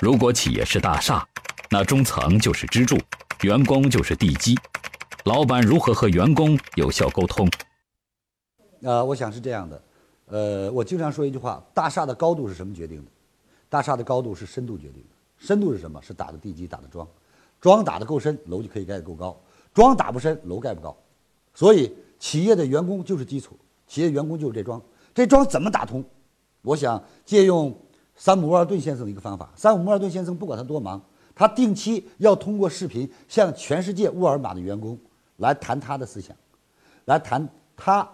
如果企业是大厦，那中层就是支柱，员工就是地基。老板如何和员工有效沟通？呃，我想是这样的。呃，我经常说一句话：大厦的高度是什么决定的？大厦的高度是深度决定的。深度是什么？是打的地基，打的桩。桩打得够深，楼就可以盖得够高；桩打不深，楼盖不高。所以，企业的员工就是基础，企业员工就是这桩。这桩怎么打通？我想借用山姆·沃尔顿先生的一个方法。山姆·沃尔顿先生不管他多忙，他定期要通过视频向全世界沃尔玛的员工来谈他的思想，来谈他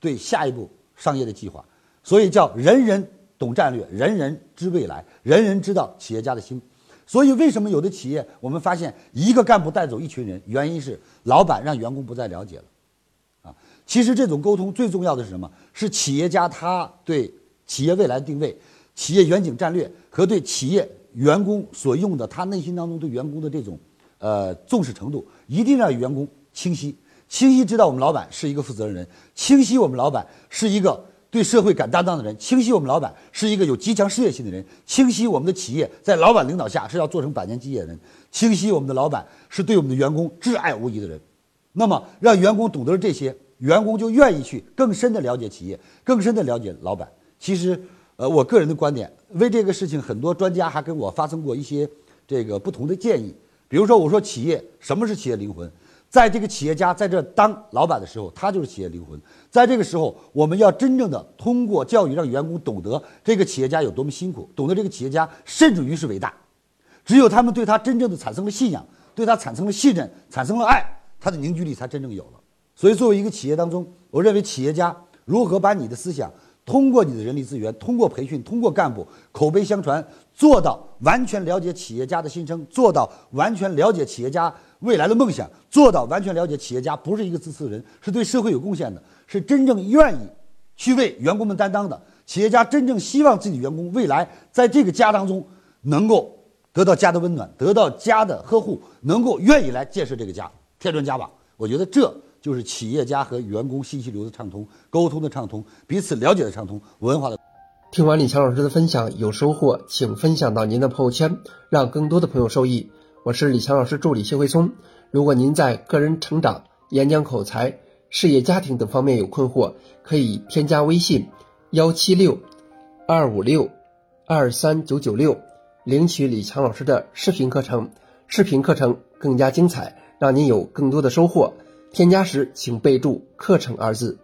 对下一步商业的计划。所以叫人人懂战略，人人知未来，人人知道企业家的心。所以为什么有的企业我们发现一个干部带走一群人？原因是老板让员工不再了解了。啊，其实这种沟通最重要的是什么？是企业家他对企业未来的定位、企业远景战略和对企业员工所用的他内心当中对员工的这种呃重视程度，一定让员工清晰，清晰知道我们老板是一个负责任人，清晰我们老板是一个对社会敢担当的人，清晰我们老板是一个有极强事业心的人，清晰我们的企业在老板领导下是要做成百年基业的人，清晰我们的老板是对我们的员工挚爱无疑的人。那么，让员工懂得了这些，员工就愿意去更深的了解企业，更深的了解老板。其实，呃，我个人的观点，为这个事情，很多专家还跟我发生过一些这个不同的建议。比如说，我说企业什么是企业灵魂？在这个企业家在这当老板的时候，他就是企业灵魂。在这个时候，我们要真正的通过教育，让员工懂得这个企业家有多么辛苦，懂得这个企业家甚至于是伟大。只有他们对他真正的产生了信仰，对他产生了信任，产生了爱。他的凝聚力才真正有了，所以作为一个企业当中，我认为企业家如何把你的思想通过你的人力资源、通过培训、通过干部口碑相传，做到完全了解企业家的心声，做到完全了解企业家未来的梦想，做到完全了解企业家不是一个自私的人，是对社会有贡献的，是真正愿意去为员工们担当的企业家，真正希望自己员工未来在这个家当中能够得到家的温暖，得到家的呵护，能够愿意来建设这个家。添砖加瓦，我觉得这就是企业家和员工信息流的畅通、沟通的畅通、彼此了解的畅通、文化的。听完李强老师的分享，有收获，请分享到您的朋友圈，让更多的朋友受益。我是李强老师助理谢慧聪。如果您在个人成长、演讲口才、事业家庭等方面有困惑，可以添加微信幺七六二五六二三九九六，领取李强老师的视频课程。视频课程更加精彩。让您有更多的收获。添加时请备注“课程”二字。